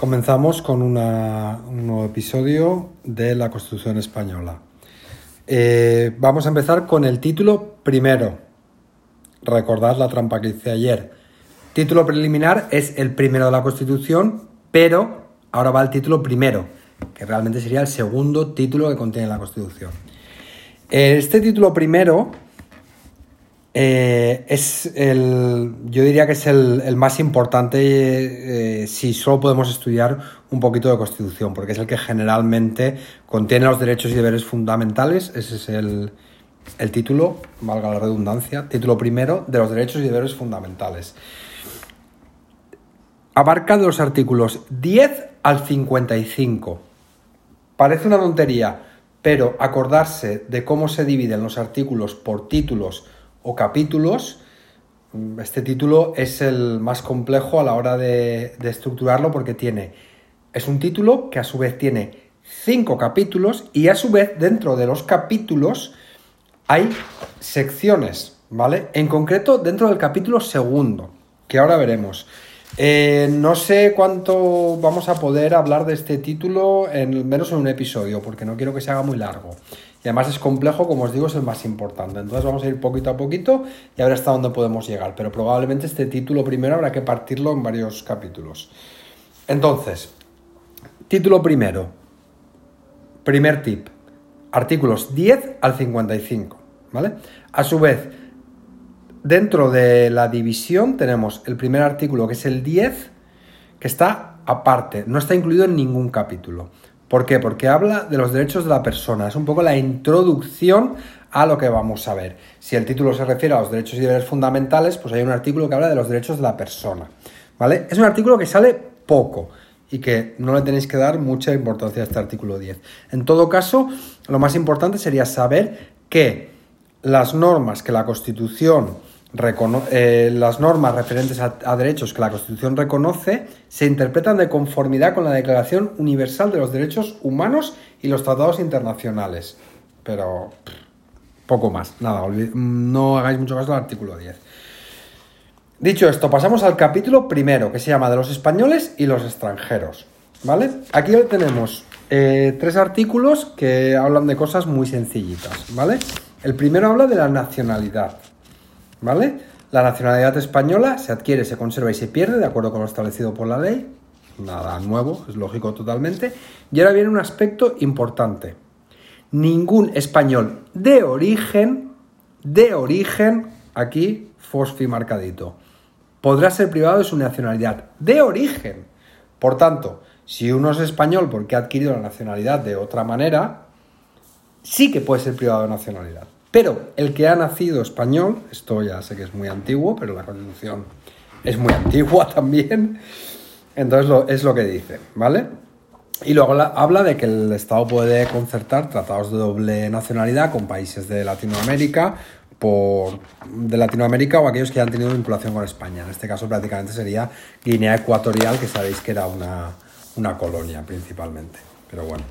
Comenzamos con un nuevo episodio de la Constitución Española. Eh, vamos a empezar con el título primero. Recordad la trampa que hice ayer. Título preliminar es el primero de la Constitución, pero ahora va el título primero, que realmente sería el segundo título que contiene la Constitución. Este título primero eh, es el, yo diría que es el, el más importante eh, si solo podemos estudiar un poquito de Constitución, porque es el que generalmente contiene los derechos y deberes fundamentales. Ese es el, el título, valga la redundancia, título primero de los derechos y deberes fundamentales. Abarca de los artículos 10 al 55. Parece una tontería, pero acordarse de cómo se dividen los artículos por títulos o capítulos, este título es el más complejo a la hora de, de estructurarlo porque tiene, es un título que a su vez tiene cinco capítulos y a su vez dentro de los capítulos hay secciones, ¿vale? En concreto dentro del capítulo segundo, que ahora veremos. Eh, no sé cuánto vamos a poder hablar de este título, en menos en un episodio, porque no quiero que se haga muy largo. Y además es complejo, como os digo, es el más importante. Entonces vamos a ir poquito a poquito y a ver hasta dónde podemos llegar. Pero probablemente este título primero habrá que partirlo en varios capítulos. Entonces, título primero. Primer tip. Artículos 10 al 55. ¿Vale? A su vez, dentro de la división tenemos el primer artículo que es el 10, que está aparte, no está incluido en ningún capítulo. ¿Por qué? Porque habla de los derechos de la persona. Es un poco la introducción a lo que vamos a ver. Si el título se refiere a los derechos y deberes fundamentales, pues hay un artículo que habla de los derechos de la persona. ¿Vale? Es un artículo que sale poco y que no le tenéis que dar mucha importancia a este artículo 10. En todo caso, lo más importante sería saber que las normas que la Constitución eh, las normas referentes a, derechos que la Constitución reconoce se interpretan de conformidad con la Declaración Universal de los Derechos Humanos y los tratados internacionales. Pero poco más, nada, no hagáis mucho caso al artículo 10. Dicho esto, pasamos al capítulo primero, que se llama de los españoles y los extranjeros. ¿Vale? Aquí tenemos eh, tres artículos que hablan de cosas muy sencillitas. ¿Vale? El primero habla de la nacionalidad. ¿Vale? La nacionalidad española se adquiere, se conserva y se pierde de acuerdo con lo establecido por la ley. Nada nuevo, es lógico totalmente. Y ahora viene un aspecto importante. Ningún español de origen, de origen, aquí fosfi marcadito, podrá ser privado de su nacionalidad de origen. Por tanto, si uno es español porque ha adquirido la nacionalidad de otra manera, sí que puede ser privado de nacionalidad. Pero el que ha nacido español, esto ya sé que es muy antiguo, pero la Constitución es muy antigua también, entonces es lo que dice, ¿vale? Y luego la- habla de que el Estado puede concertar tratados de doble nacionalidad con países de Latinoamérica, por, de Latinoamérica o aquellos que han tenido vinculación con España. En este caso prácticamente sería Guinea Ecuatorial, que sabéis que era una, una colonia principalmente. Pero bueno.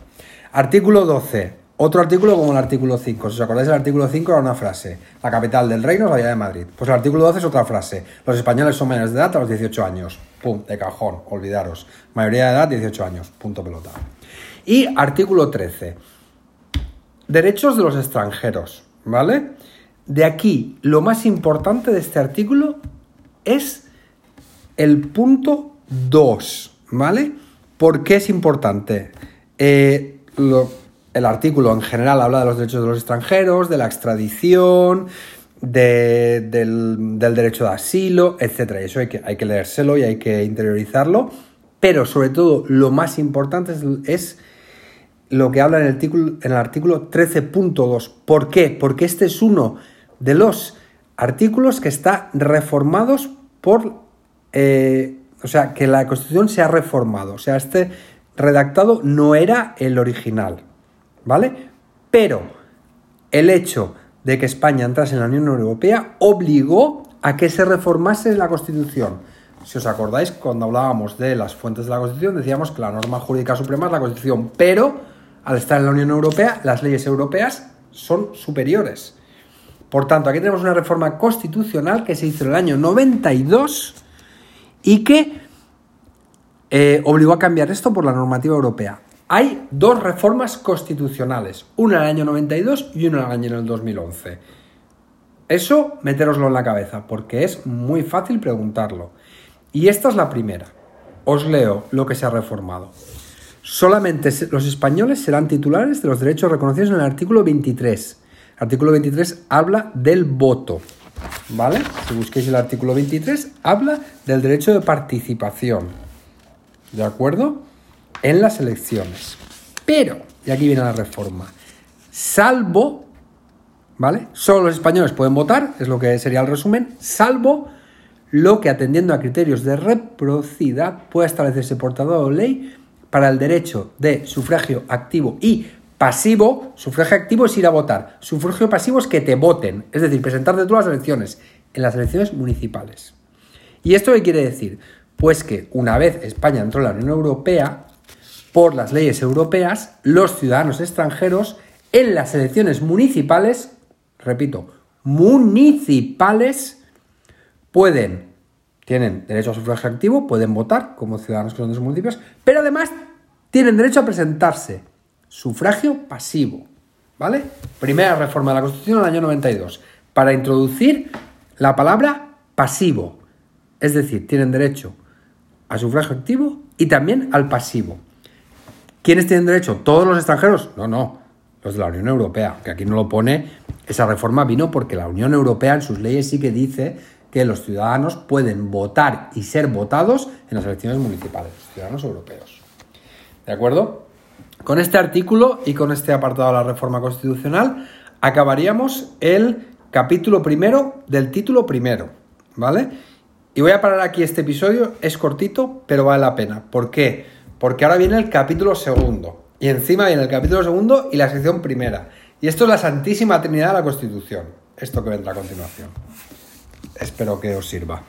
Artículo 12. Otro artículo como el artículo 5. Si os acordáis, el artículo 5 era una frase. La capital del reino es la ciudad de Madrid. Pues el artículo 12 es otra frase. Los españoles son menores de edad a los 18 años. Pum, de cajón, olvidaros. Mayoría de edad, 18 años. Punto pelota. Y artículo 13. Derechos de los extranjeros, ¿vale? De aquí, lo más importante de este artículo es el punto 2, ¿vale? ¿Por qué es importante? Eh, lo- el artículo en general habla de los derechos de los extranjeros, de la extradición, de- del, derecho de asilo, etc. Y eso hay que, hay leérselo y hay que interiorizarlo. Pero sobre todo, lo más importante es, es lo que habla en el artículo, en el artículo 13.2. ¿Por qué? Porque este es uno de los artículos que está reformados por... eh, o sea, que la Constitución se ha reformado. O sea, este redactado no era el original. ¿Vale? Pero el hecho de que España entrase en la Unión Europea obligó a que se reformase la Constitución. Si os acordáis, cuando hablábamos de las fuentes de la Constitución, decíamos que la norma jurídica suprema es la Constitución, pero al estar en la Unión Europea, las leyes europeas son superiores. Por tanto, aquí tenemos una reforma constitucional que se hizo en el año 92 y que eh, obligó a cambiar esto por la normativa europea. Hay dos reformas constitucionales, una en el año 92 y una en el año 2011. Eso, meteroslo en la cabeza, porque es muy fácil preguntarlo. Y esta es la primera. Os leo lo que se ha reformado. Solamente los españoles serán titulares de los derechos reconocidos en el artículo 23. El artículo 23 habla del voto. ¿Vale? Si busquéis el artículo 23, habla del derecho de participación. ¿De acuerdo? En las elecciones. Pero, y aquí viene la reforma, salvo, ¿vale? Solo los españoles pueden votar, es lo que sería el resumen, salvo lo que atendiendo a criterios de reciprocidad pueda establecerse por tratado de ley para el derecho de sufragio activo y pasivo. Sufragio activo es ir a votar. Sufragio pasivo es que te voten, es decir, presentarte tú las elecciones, en las elecciones municipales. ¿Y esto qué quiere decir? Pues que una vez España entró en la Unión Europea, por las leyes europeas, los ciudadanos extranjeros en las elecciones municipales, repito, municipales, pueden, tienen derecho a sufragio activo, pueden votar como ciudadanos que son de sus municipios, pero además tienen derecho a presentarse. Sufragio pasivo. ¿Vale? Primera reforma de la Constitución del año 92. Para introducir la palabra pasivo. Es decir, tienen derecho a sufragio activo y también al pasivo. ¿Quiénes tienen derecho? ¿Todos los extranjeros? No, no. Los de la Unión Europea, que aquí no lo pone. Esa reforma vino porque la Unión Europea en sus leyes sí que dice que los ciudadanos pueden votar y ser votados en las elecciones municipales, ciudadanos europeos. ¿De acuerdo? Con este artículo y con este apartado de la reforma constitucional acabaríamos el capítulo primero del título primero, ¿vale? Y voy a parar aquí este episodio, es cortito, pero vale la pena. ¿Por qué? Porque ahora viene el capítulo segundo. Y encima viene el capítulo segundo y la sección primera. Y esto es la Santísima Trinidad de la Constitución. Esto que vendrá a continuación. Espero que os sirva.